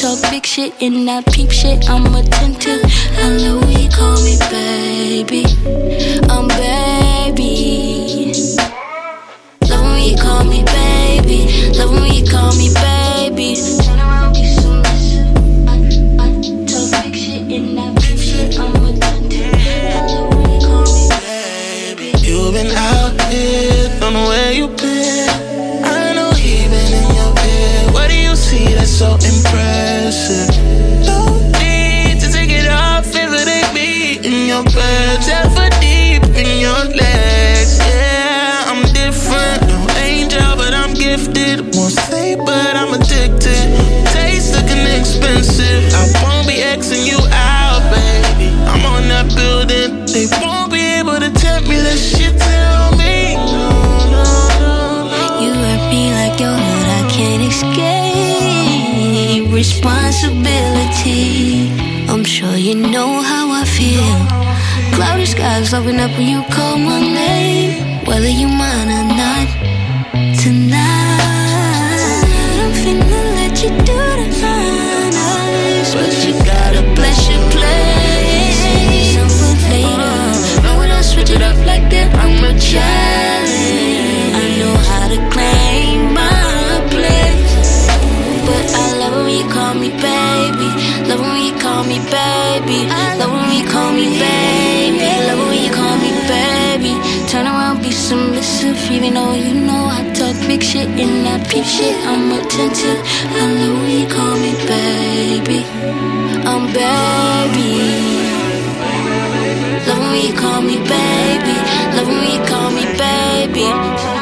talk big shit and I peep shit. I'm attentive. Hello, he call me baby. I'm baby. Love when you call me baby. Love when you call me baby. Be talk big shit and I peep shit. I'm attentive. You've been out here, don't know where you been. I know he been in your. What do you see that's so impressive? shit. No need to take it off if it ain't me in your bed. skies open up when you call my name, whether you mind or not. Tonight, tonight I'm finna let you do the honors, but you gotta bless your place. Save some for later. Know when I switch it up like that, I'm a child. even though you know I talk big shit and I peep shit. I'm attentive. I know you call me baby. I'm baby. Love when you call me baby. Love when you call me baby.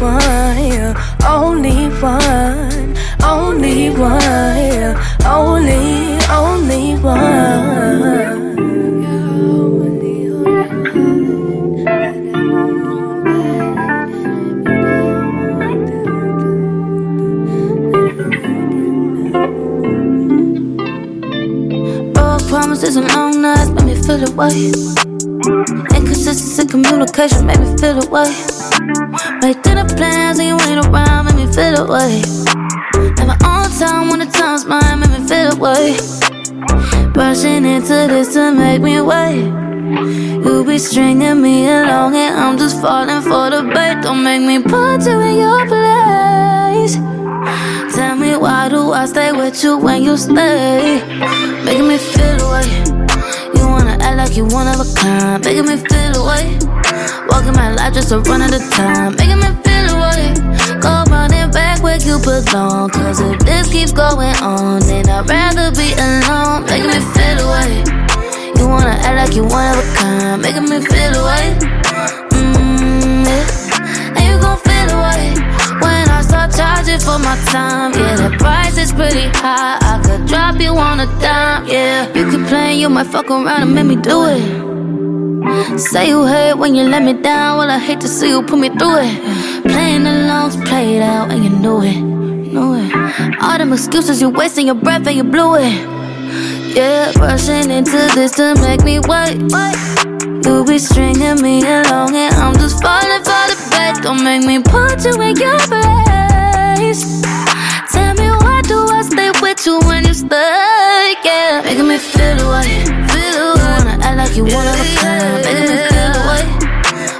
One, your only one, only one, yeah, only, only one. Promises and long nights made me feel the way. Inconsistency in communication made me feel the way. Make dinner plans and you ain't around made me feel away. way. Have my own time when the time's mine made me feel away. way. Rushing into this to make me wait. You be stringing me along and I'm just falling for the bait. Don't make me put you in your place. Tell me why do I stay with you when you stay? Making me feel away. You wanna act like you one of a kind. Making me feel the way. Walking my life just to run out of time. Making me feel the way. Go running back where you belong. Cause if this keeps going on, then I'd rather be alone. Making me feel the way. You wanna act like you one of a kind. Making me feel the way. Mm, yeah. And you gon' feel the way when I start charging for my time. Yeah, the price is pretty high. I could drop you on a dime. Yeah, you playing, you might fuck around and make me do it. Say you hate when you let me down. Well, I hate to see you put me through it. Playing along, play it out, and you know it. Know it. All them excuses, you wasting your breath and you blew it. Yeah, rushing into this to make me wait. You be stringing me along and I'm just falling for the bait. Don't make me put you in your place. Tell me why do I stay with you when you stay? Yeah, making me feel the you one of a kind. Making me feel the way.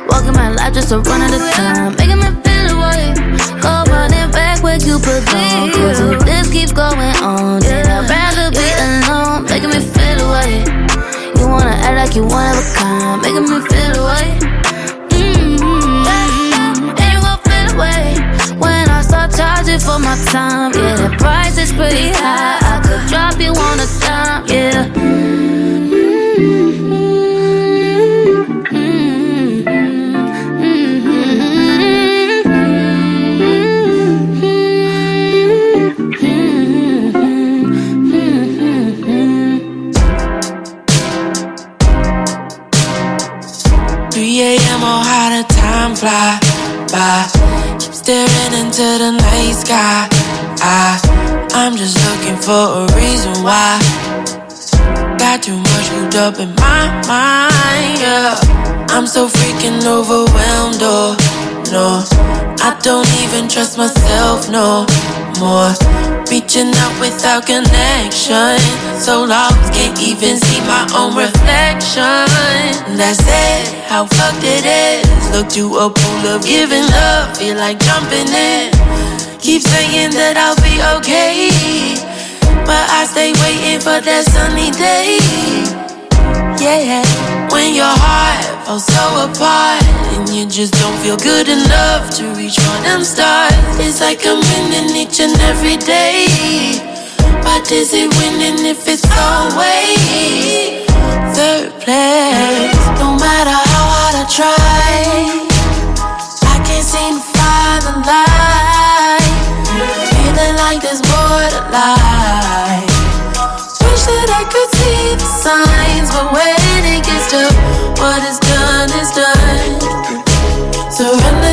Walking my life just to run out of time. Making me feel the way. Go running back where you belong. Cause if this keeps going on, then I'd rather be alone. Making me feel the way. You wanna act like you one of a kind, making me feel the way. Mm-hmm. And you gon' feel the way when I start charging for my time. Yeah, the price is pretty high. I could drop you on a dime. Yeah. Fly by. Keep staring into the night sky. I, I'm just looking for a reason why. Got too much hooped up in my mind, yeah. I'm so freaking overwhelmed, oh no. I don't even trust myself no more. Reaching out without connection. So lost, can't even see my own reflection. That's it, how fucked it is. Look to a pool of giving love, feel like jumping in. Keep saying that I'll be okay. But I stay waiting for that sunny day. Yeah, when your heart falls so apart and you just don't feel good enough to reach for them stars. It's like I'm winning each and every day. But is it winning if it's always third place? No matter how hard I try, I can't seem to find the light. Feeling like there's more to life. Wish that I could signs, but when it gets to what is done is done. Surrender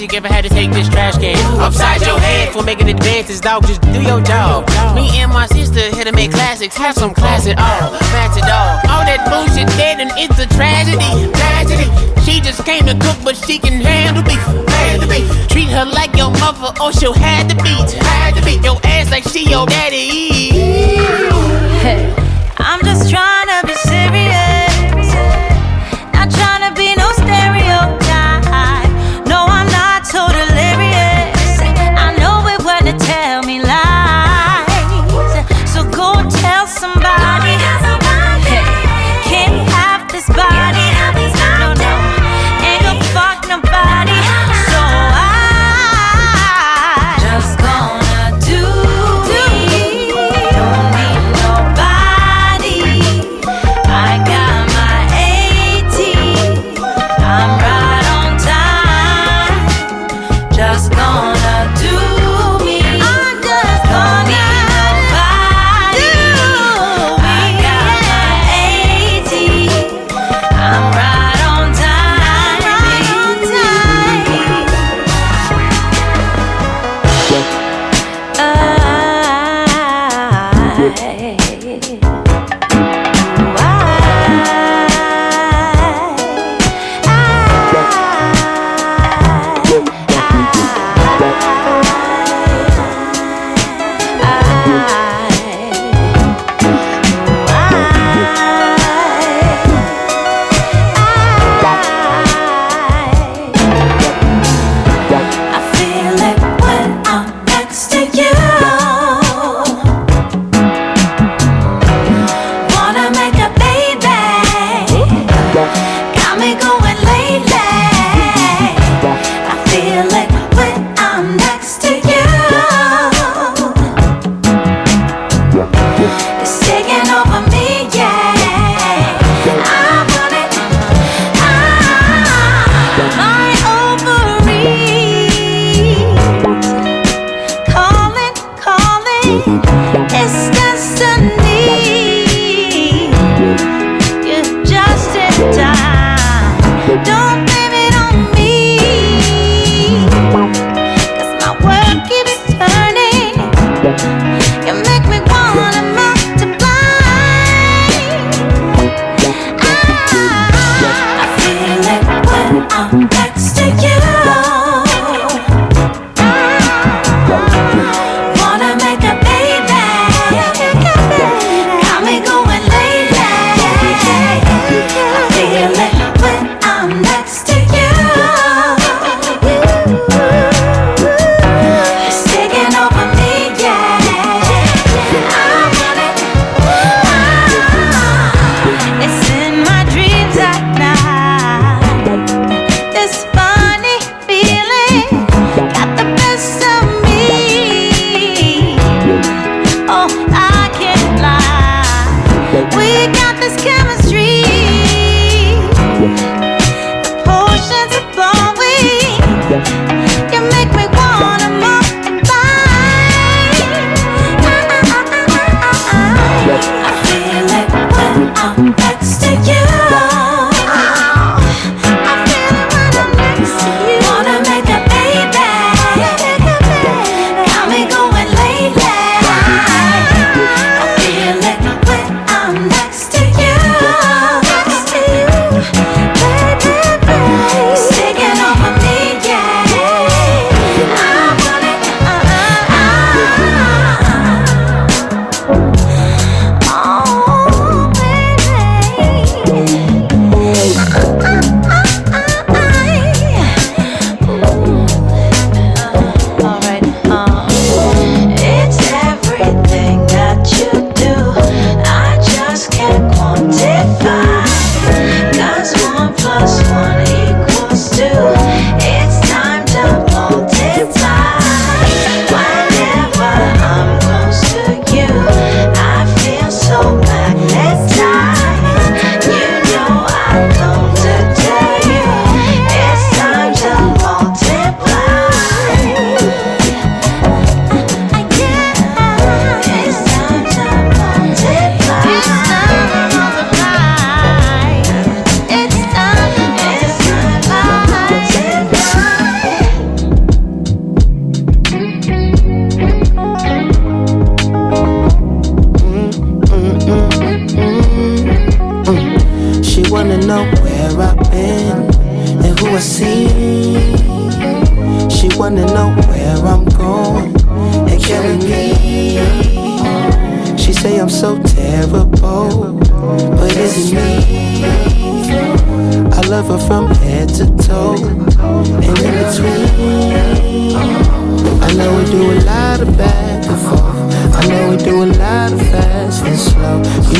music if I had to take this trash can upside your head for making advances, dog. Just do your job. Me and my sister here to make classics, have some class at all, match it all. All that bullshit dead and it's a tragedy, tragedy. She just came to cook, but she can handle beef, handle beef. Treat her like your mother, or she'll have to beat.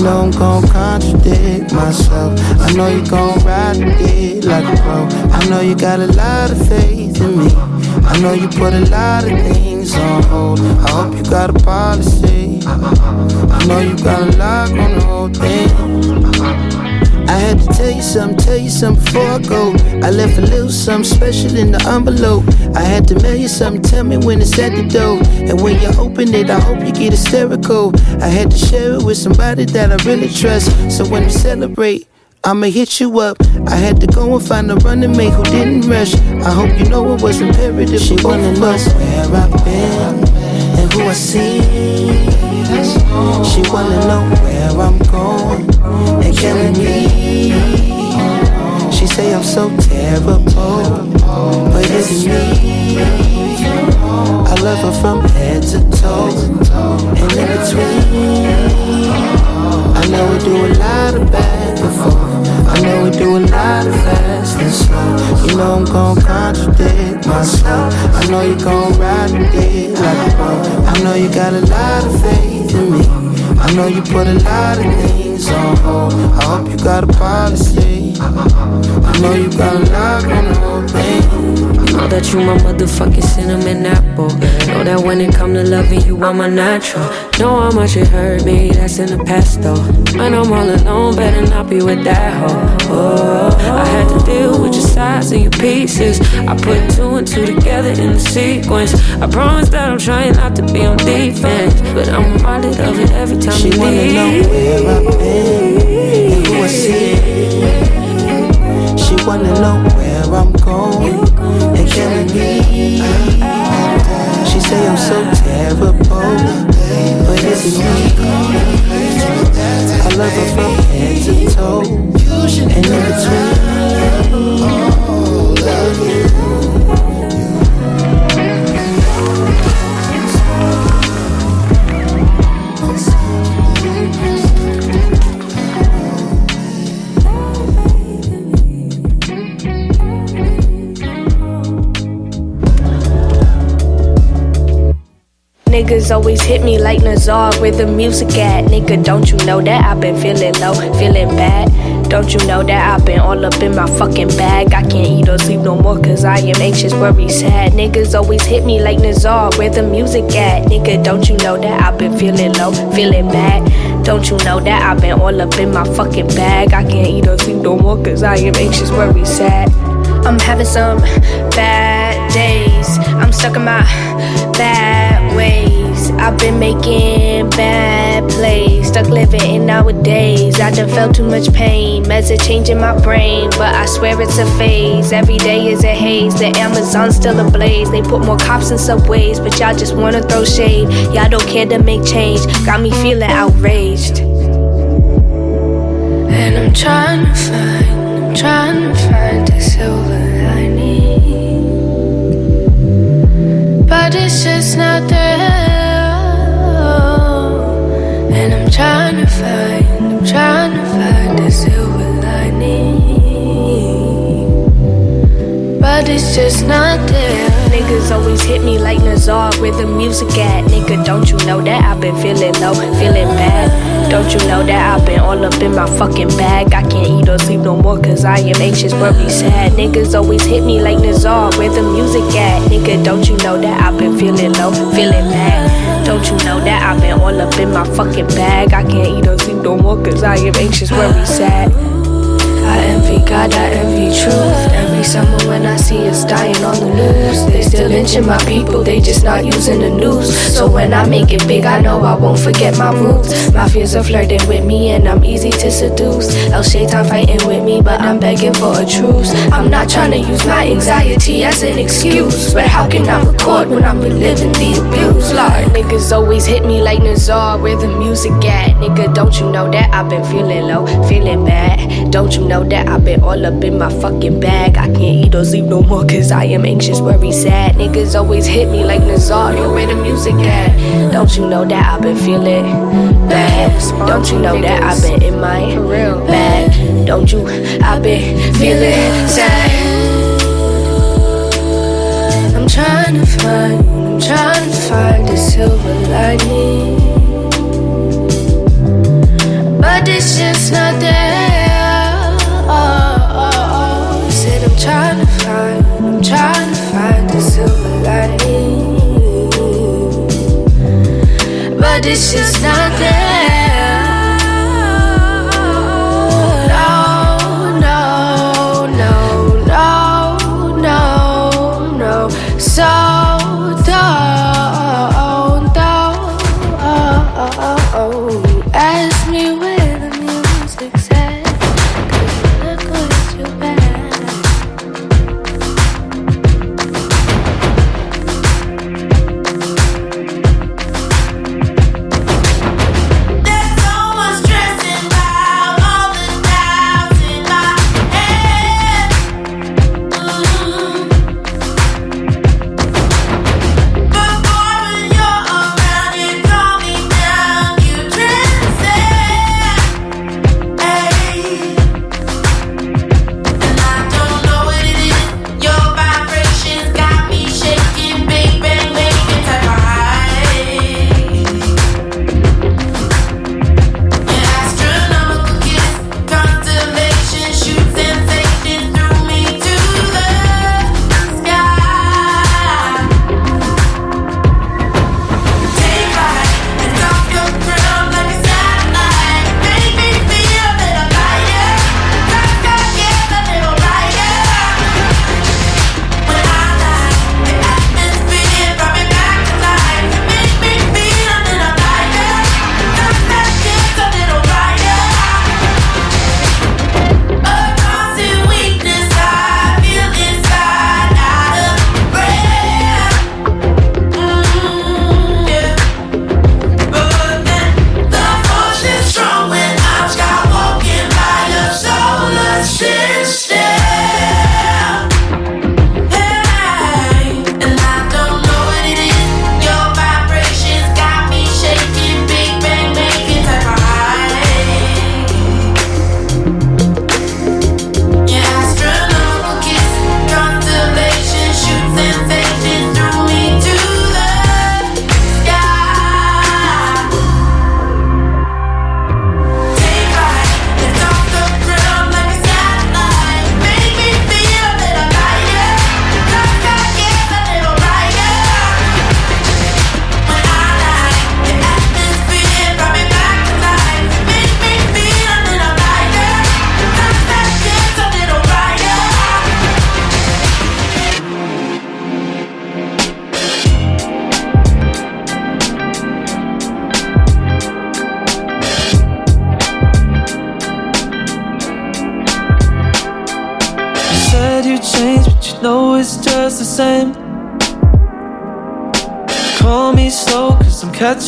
Know I'm gon' contradict myself. I know you gon' ride it like a pro. I know you got a lot of faith in me. I know you put a lot of things on hold. I hope you got a policy. I know you got a lock on the whole thing. I had to tell you something, tell you something before I go. I left a little something special in the envelope. I had to mail you something, tell me when it's at the door. And when you open it, I hope you get hysterical. I had to share it with somebody that I really trust. So when we celebrate, I'ma hit you up. I had to go and find a running mate who didn't rush. I hope you know it was imperative. She wanna know where I've been and who I see. She wanna know where I'm going and killing me. She say I'm so terrible, but it's me. I love her from head to toe and in between. I know we do a lot of and forth. I know we do a lot of fast and slow. You know I'm gon' contradict myself. I know you gon' ride with it like a pro. I know you got a lot of faith in me. I know you put a lot of things on hold. I hope you got a policy. I know you got a lock on the whole thing. Know that you my motherfucking cinnamon apple. Know that when it come to loving you, I'm a natural. Know how much it hurt me, that's in the past though. When I'm all alone, better not be with that hoe. Oh, I had to deal with your sides and your pieces. I put two and two together in the sequence. I promise that I'm trying not to be on defense, but I'm reminded of it every time She you wanna know where I've been and who I see. Wanna know where I'm going and can killing me. She say I'm so terrible, but is it me? I love her from head to toe and in Niggas always hit me like Nazar where the music at. Nigga, don't you know that I've been feeling low, feeling bad? Don't you know that I've been all up in my fucking bag? I can't eat or sleep no more cause I am anxious, worried, sad. Niggas always hit me like Nazar where the music at. Nigga, don't you know that I've been feeling low, feeling bad? Don't you know that I've been all up in my fucking bag? I can't eat or sleep no more cause I am anxious, worried, sad. I'm having some bad days. I'm stuck in my bad ways. I've been making bad plays. Stuck living in nowadays. I done felt too much pain. Meds are changing my brain. But I swear it's a phase. Every day is a haze. The Amazon's still ablaze. They put more cops in subways. But y'all just wanna throw shade. Y'all don't care to make change. Got me feeling outraged. And I'm trying to find, I'm trying to find a silver lining. But it's just not there. Trying to find, I'm trying to find a silver lining. But it's just not there. Niggas always hit me like Nazar where the music at. Nigga, don't you know that I've been feeling low, feeling bad? Don't you know that I've been all up in my fucking bag? I can't eat or sleep no more cause I am anxious, worried, sad. Niggas always hit me like Nazar where the music at. Nigga, don't you know that I've been feeling low, feeling bad? Don't you know that I've been all up in my fucking bag? I can't eat or sleep no more cause I am anxious, worried, sad. I envy God, I envy truth. Every summer when I see us dying on the news, they still lynching my people, they just not using the news. So when I make it big, I know I won't forget my roots. My fears are flirting with me, and I'm easy to seduce. El Shaitan fighting with me, but I'm begging for a truce. I'm not trying to use my anxiety as an excuse, but how can I record when I'm reliving the abuse? Lord, niggas always hit me like Nazar, where the music at? Nigga, don't you know that I've been feeling low, feeling bad? Don't you know that I've been all up in my fucking bag? I can't eat or sleep no more cause I am anxious, worried, sad. Niggas always hit me like Nazario, where the music at? Don't you know that I've been feeling bad? Don't you know that I've been in my bag? Don't you? I've been feeling sad. I'm trying to find, trying to find the silver lining. But it's just not there. Oh, oh, oh. Said I'm trying to find, I'm trying to find the silver lining. But it's just not there.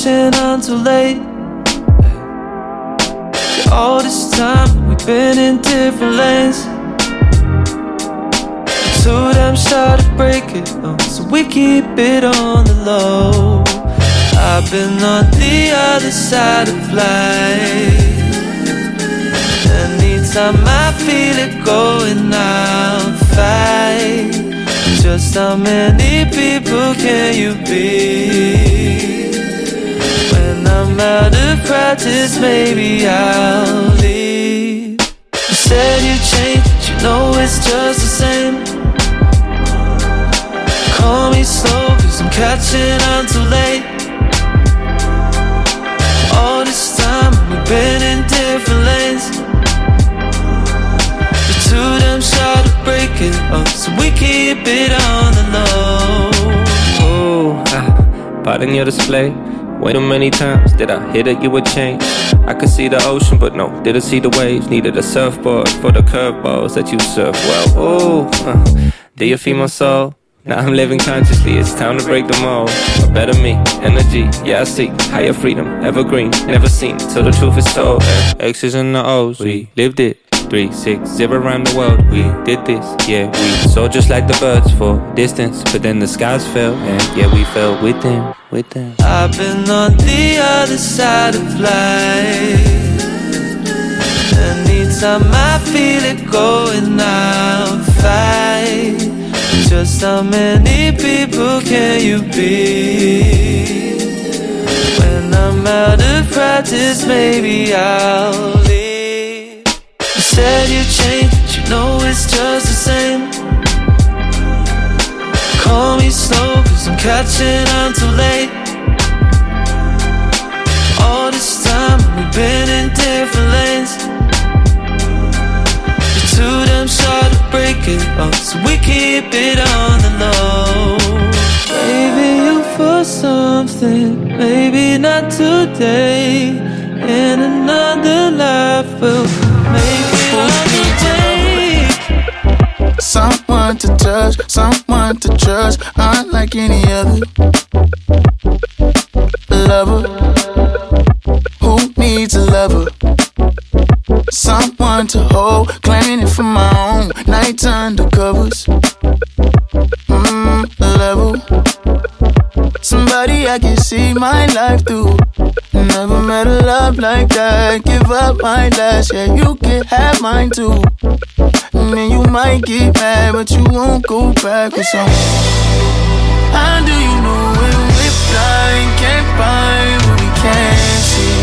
I'm on too late. Yeah, All this time, we've been in different lanes. Too damn shy to break it, oh, so we keep it on the low. I've been on the other side of life. Anytime I feel it going, I'll fight. Just how many people can you be? I'm out of practice, maybe I'll leave. You said you changed, you know it's just the same. Call me slow, cause I'm catching on too late. All this time, we've been in different lanes. You're too damn shy to break it up, so we keep it on the low. Ooh, ah, pardon your display. Way too many times did I hit it, you would change. I could see the ocean, but no, didn't see the waves. Needed a surfboard for the curveballs that you surf well. Ooh, uh, do you feel my soul? Now I'm living consciously, it's time to break the mold. A better me, energy, yeah, I see. Higher freedom, evergreen, never seen till the truth is told. X's and the O's, we lived it. 360 around the world. We did this, yeah. We soared just like the birds for distance, but then the skies fell, and yeah, we fell with them, with them. I've been on the other side of life. Anytime I feel it going, I'll fight. Just how many people can you be? When I'm out of practice, maybe I'll said you changed, you know it's just the same. Call me slow, cause I'm catching on too late. All this time, we've been in different lanes. You're too damn shy to break it up, so we keep it on the low. Maybe you for something, maybe not today. In another life, we'll Someone to touch, someone to trust, unlike any other lover. Who needs a lover? Someone to hold, claiming it for my own. Nights under covers. Mmm, level. Somebody I can see my life through. Never met a love like that. Give up my last, yeah, you can have mine too. Mm, and then you might get mad, but you won't go back with some. How do you know when we're blind? Can't find what we can't see.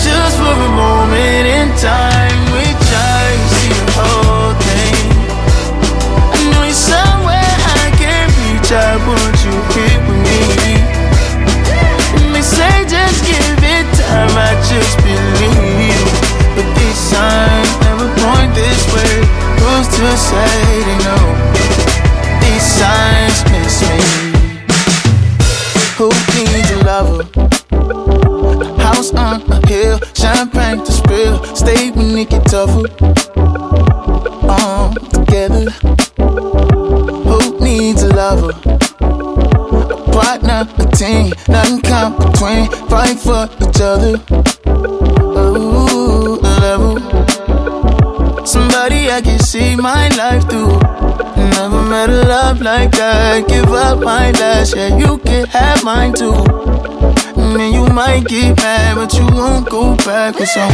Just for a moment in time, we try to see the whole thing. I know you're somewhere I can't reach. I want you here with me. And they say just give it time, I just believe. But these signs never point this way. Who's to say they know? These signs miss me. Who needs a lover? House on a hill, champagne to spill. Stay when it get tougher. Um, together. Who needs a lover? A partner, a team, nothing come between. Fight for each other. Ooh, level. Somebody I can see my life through. Never met a love like that. Give up my last, yeah, you can have mine too. And you might get mad, but you won't go back with some.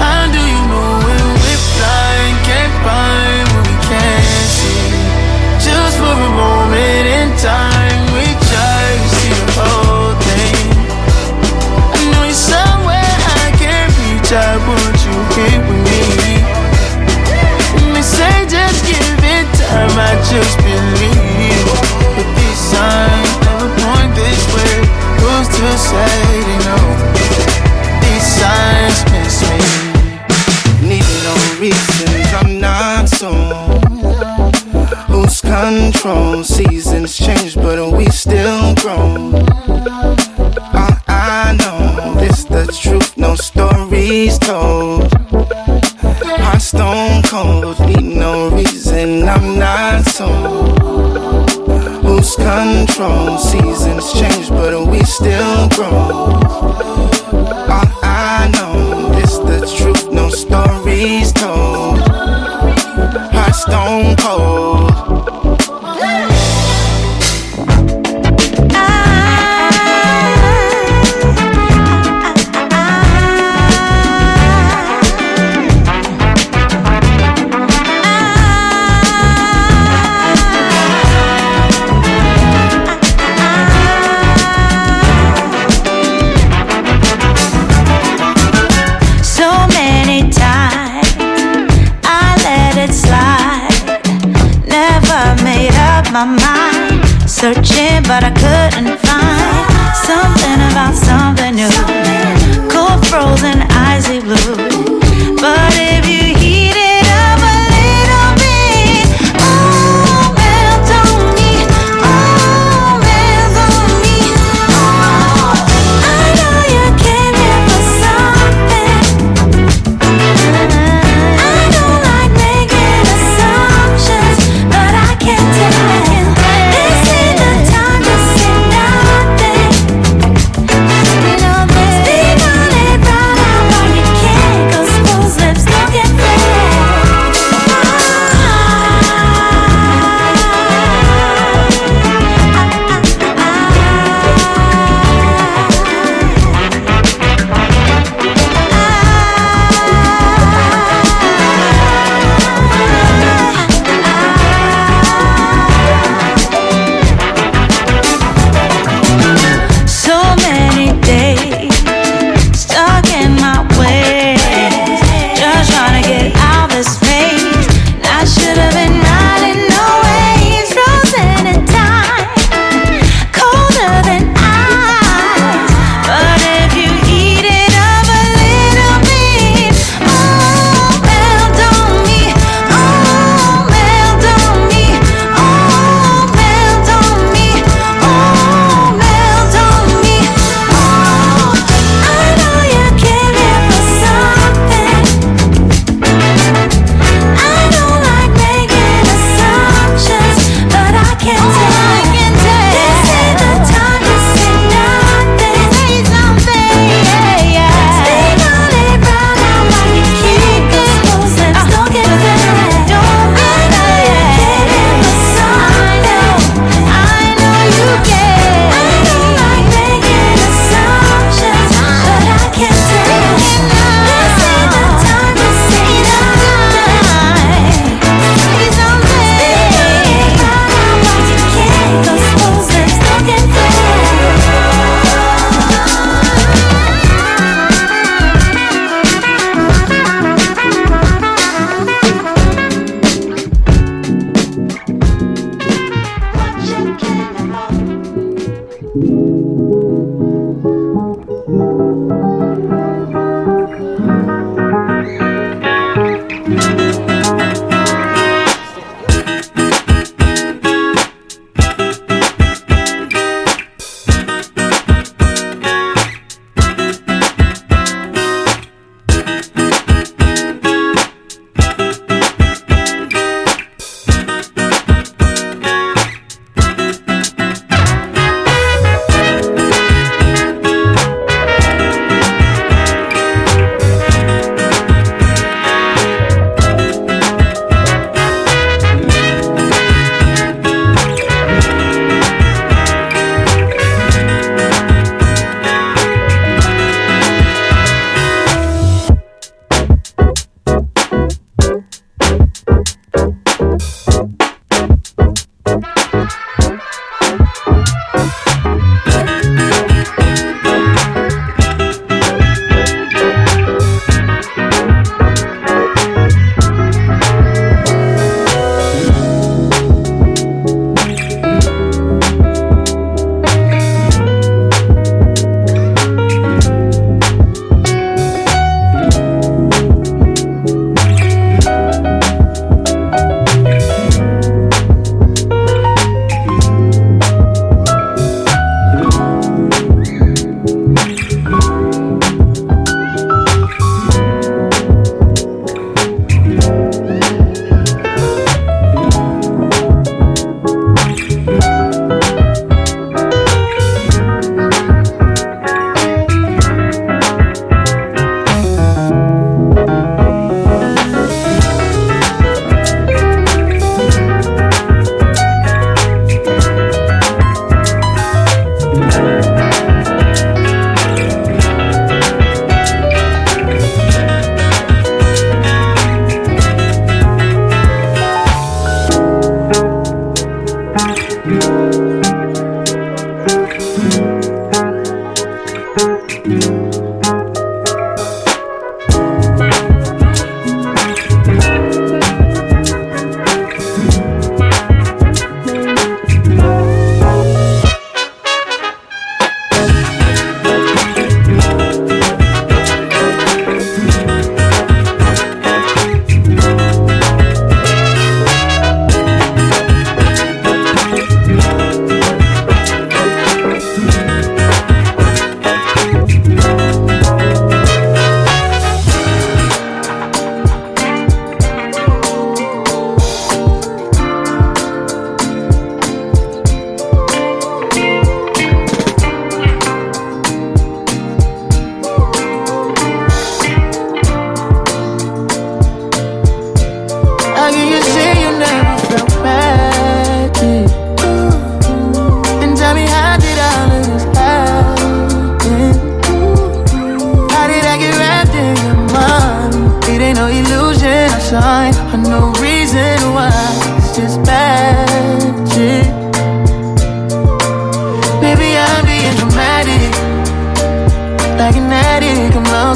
How do you know when we're blind? Can't find what we can't see. Just for a moment in time, we try to see the whole thing. I know you're somewhere I can't reach. I want you here I just believe. But these signs never point this way. Who's to say they know? These signs miss me. Need no reasons, I'm not so. Who's control? Seasons change, but we still grow. All I know is the truth, no stories told. Heart stone cold, need no reason, I'm not so. Who's control? Seasons change, but we still grow. I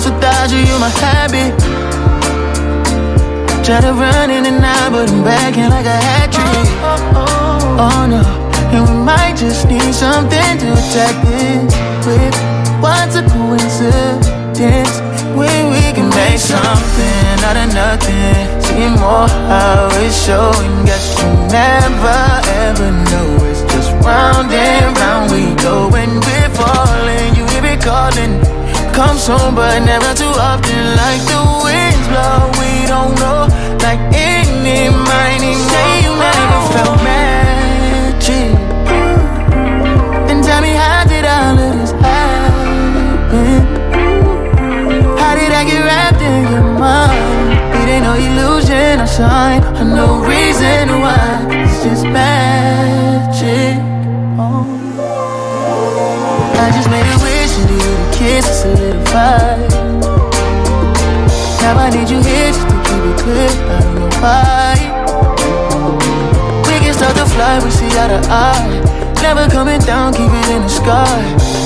you, you're my habit. Try to run in and out, but I'm back like a hat trick. Oh no, and we might just need something to attack this with. What's a coincidence when we can make something out of nothing? See more how it's showing. Guess you never ever know. It's just round and round we go when we're falling. You hear me calling. Come soon, but never too often. Like the winds blow, we don't know. Like any mining, say you never felt magic. And tell me how did all of this happen? How did I get wrapped in your mind? It ain't no illusion or sign or no reason why. It's just magic. Oh. I just made a wish and you the kiss solidify. Now I need you here just to keep it clear. I don't know why. We can start to fly, we see eye to eye. Never coming down, keep it in the sky.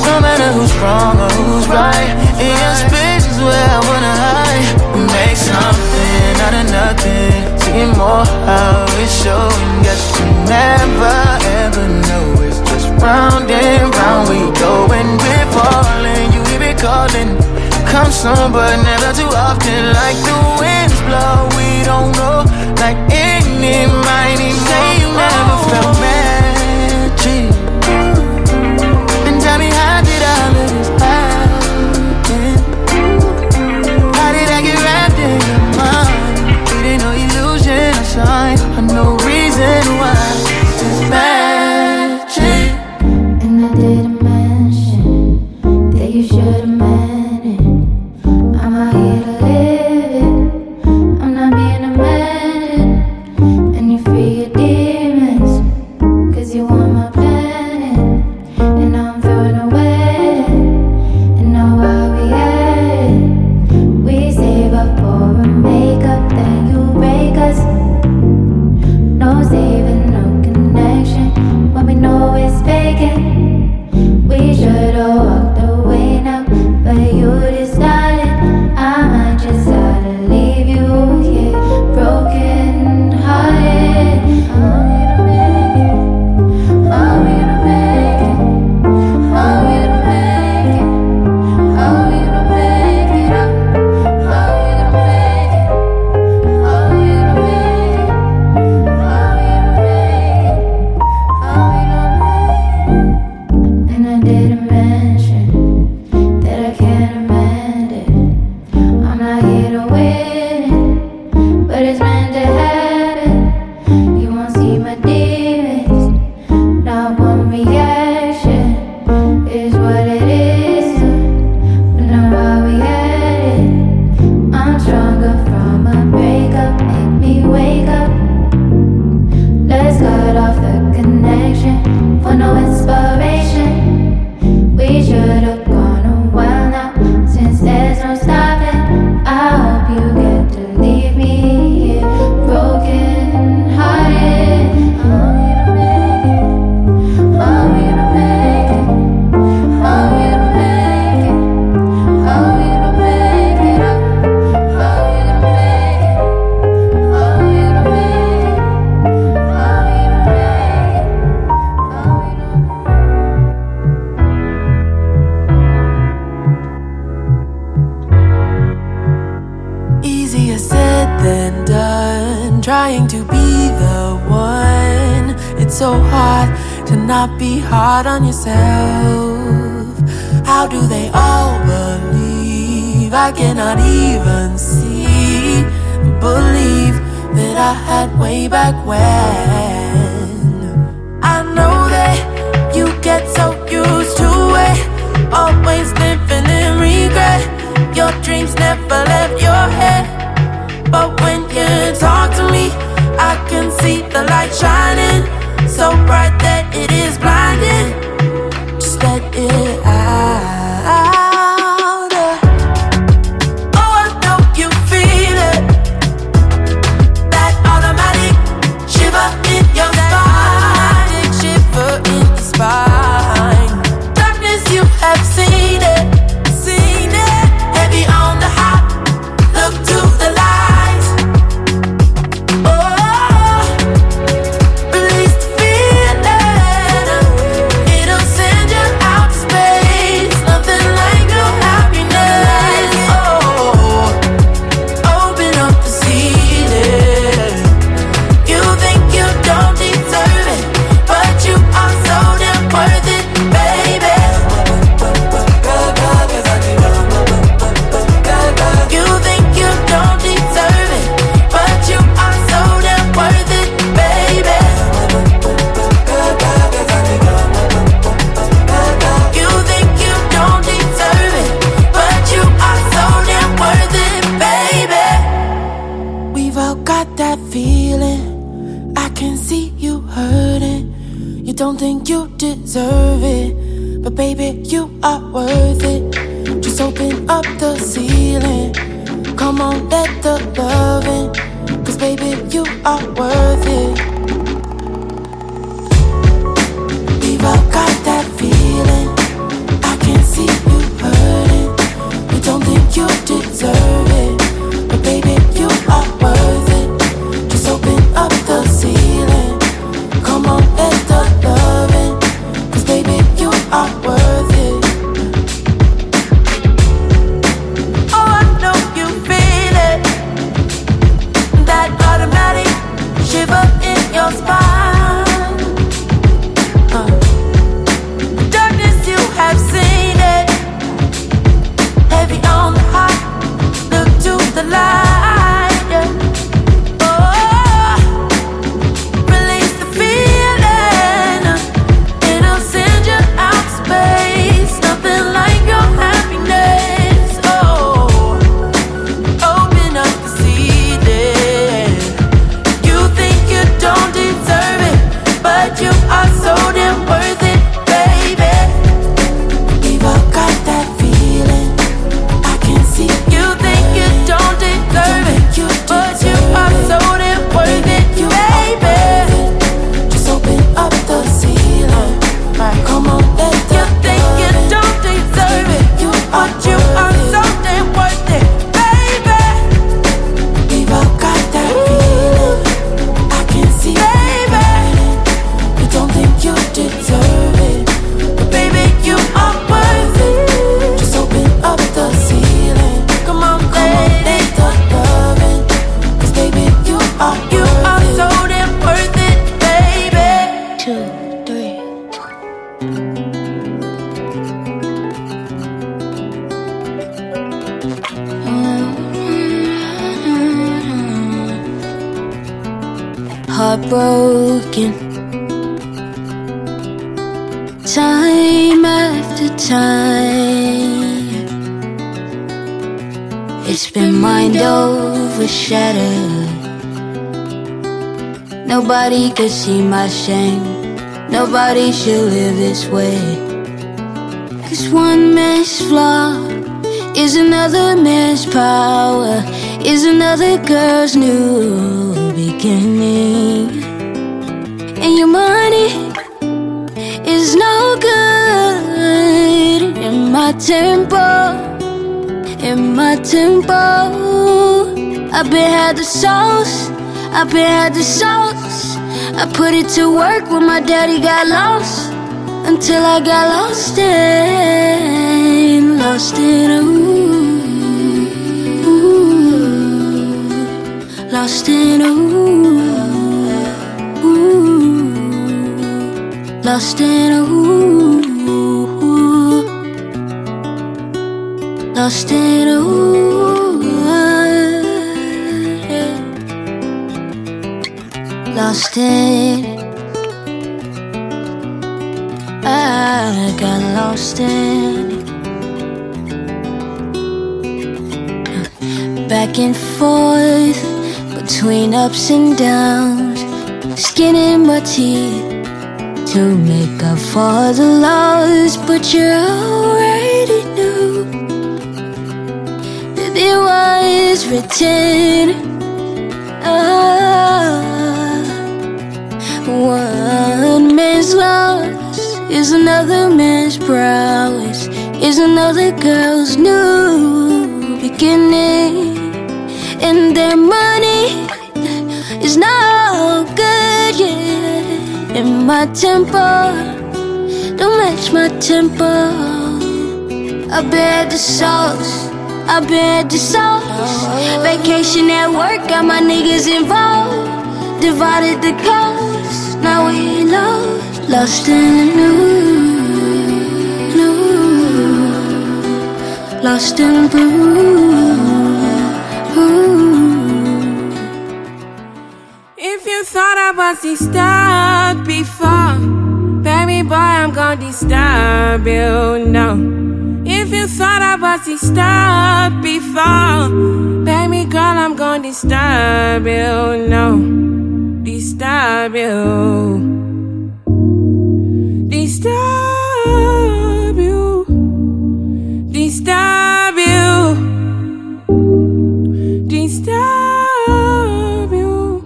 No matter who's wrong or who's right. In your space is where I wanna hide. We make something out of nothing. See more how it's showing. Guess you never ever know. It's just round and round we go when we're falling. Calling. Come soon, but never too often. Like the winds blow, we don't know. Like any mighty shining could see my shame. Nobody should live this way. Cause one man's flaw is another man's power, is another girl's new beginning. And your money is no good in my tempo, in my tempo. I've been had the sauce, I've been had the sauce. I put it to work when my daddy got lost. Until I got lost in, lost in, ooh, ooh. Lost in, ooh, ooh, lost in, ooh, lost in, ooh, lost in. I got lost in back and forth between ups and downs, skinning my teeth to make up for the loss. But you already knew that it was written. Ah, one man's loss is another man's prowess, is another girl's new beginning. And their money is no good, yeah. And my tempo don't match my tempo. I bear the sauce, I bear the sauce. Vacation at work, got my niggas involved. Divided the coast, now we lost, lost in the new, new, lost in blue. If you thought I was disturbed before, baby boy, I'm gonna disturb you, no. If you thought I was disturbed before, baby girl, I'm gonna disturb you, no disturb you. Disturb you. Disturb you. Disturb you.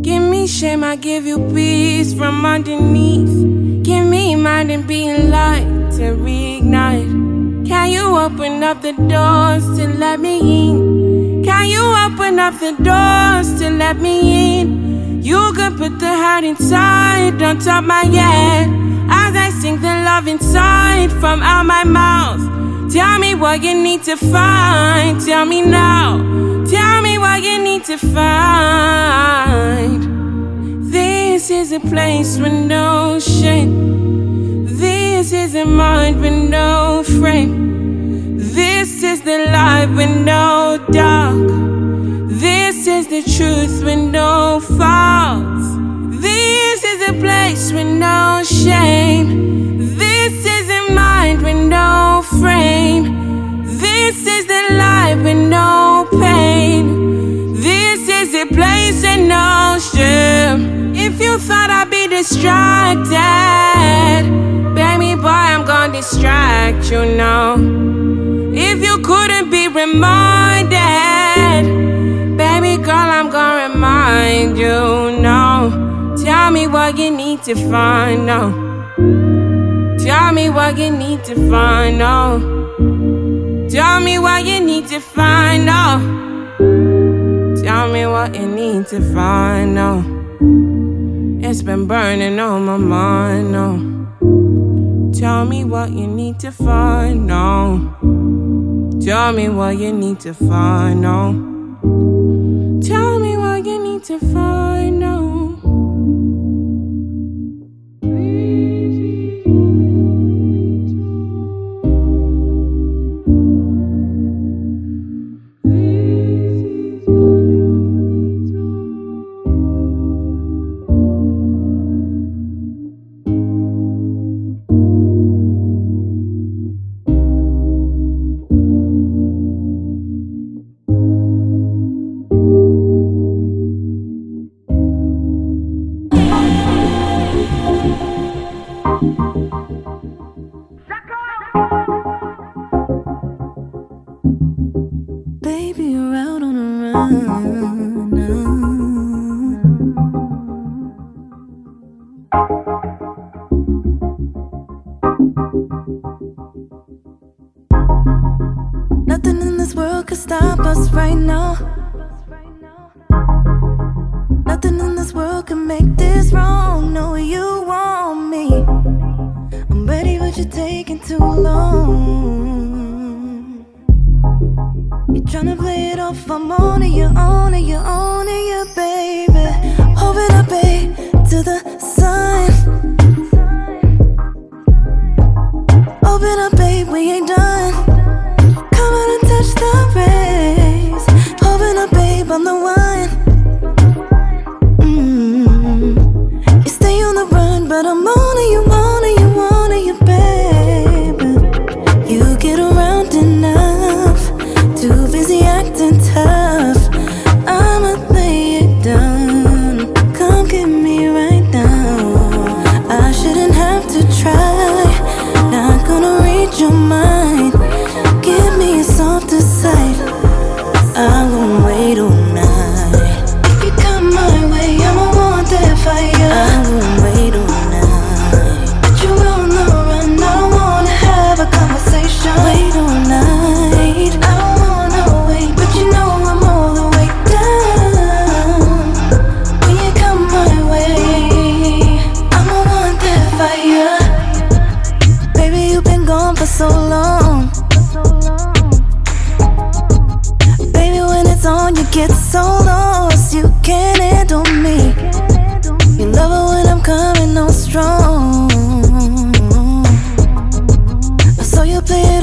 Give me shame, I give you peace from underneath. Give me mind and be light to reignite. Can you open up the doors to let me in? Can you open up the doors to let me in? You can put the hurt inside on top my head as I sing the love inside from out my mouth. Tell me what you need to find. Tell me now. Tell me what you need to find. This is a place with no shame. This is a mind with no frame. This is the light with no dark. Is the truth with no faults. This is a place with no shame. A place no shame. If you thought I'd be distracted, baby boy, I'm gonna distract you now. If you couldn't be reminded, baby girl, I'm gonna remind you now. Tell me what you need to find now. Tell me what you need to find now. Tell me what you need to find now. Tell me what you need to find now. It's been burning on my mind now. Tell me what you need to find now. Tell me what you need to find now. Tell me what you need to find now.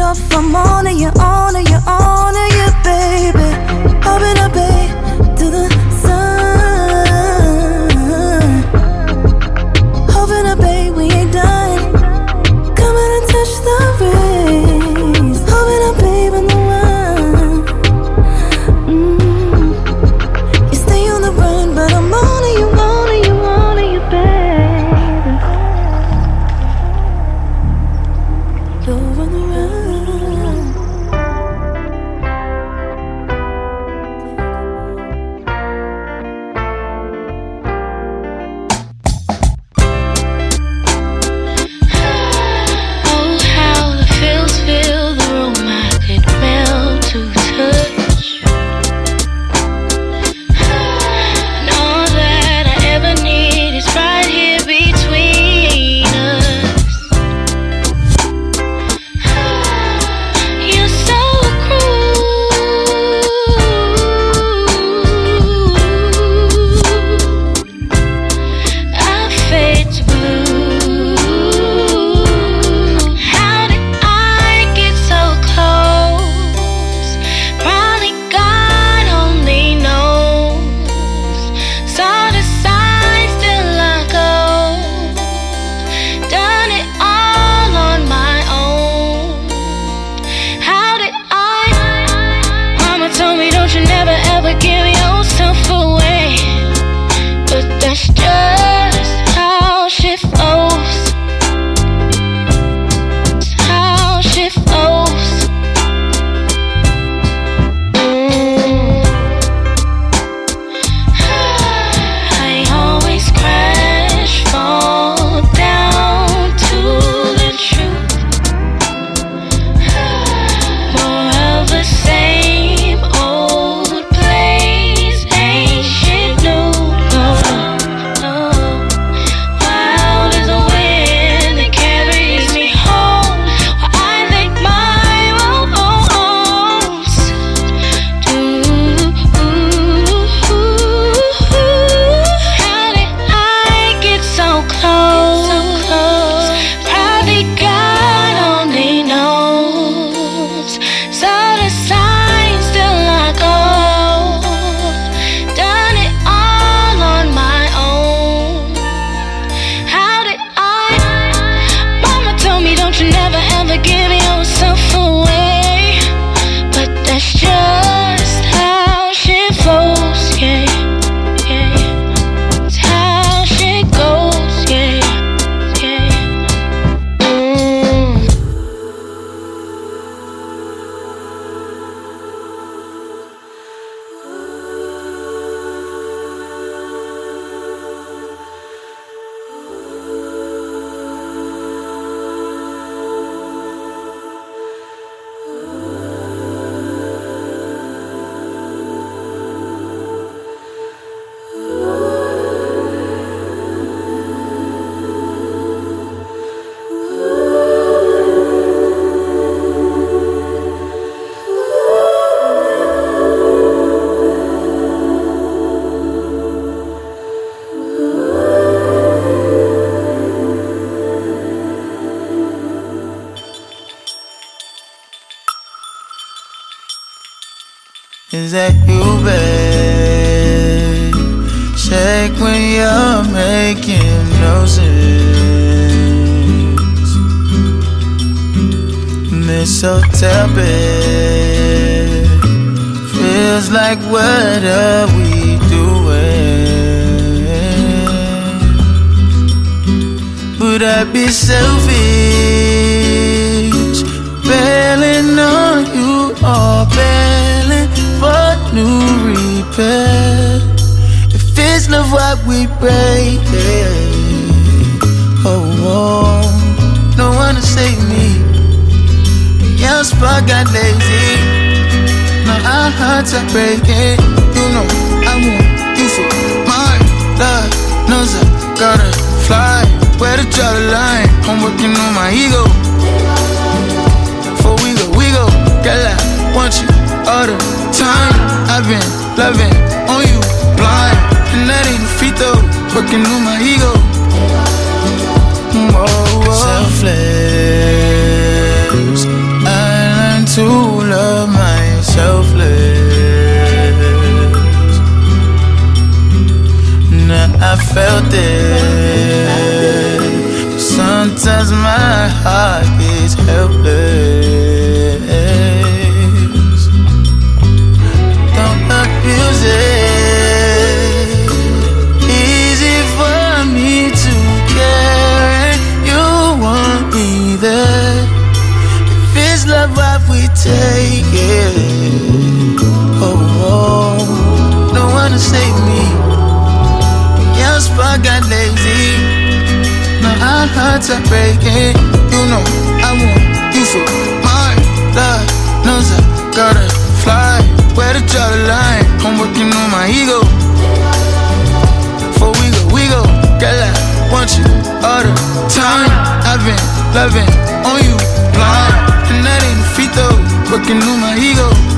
up, I'm on to you, on to you, on to you, baby. Up and up, baby. Got lazy. Now our hearts are breaking. You know I want you for mine. Love knows I gotta fly. Where to draw the line? I'm working on my ego. Before we go, we go. Girl, I want you all the time. I've been loving on you blind, and that ain't defeat though. Working on my ego. Whoa, whoa. Selfless. Felt it. But sometimes my heart hearts are breaking. You know I want you for mine. Love knows I gotta fly. Where to draw the line? I'm working on my ego. Before we go, we go. Girl, I want you all the time. I've been loving on you blind, and that ain't defeat though. Working on my ego.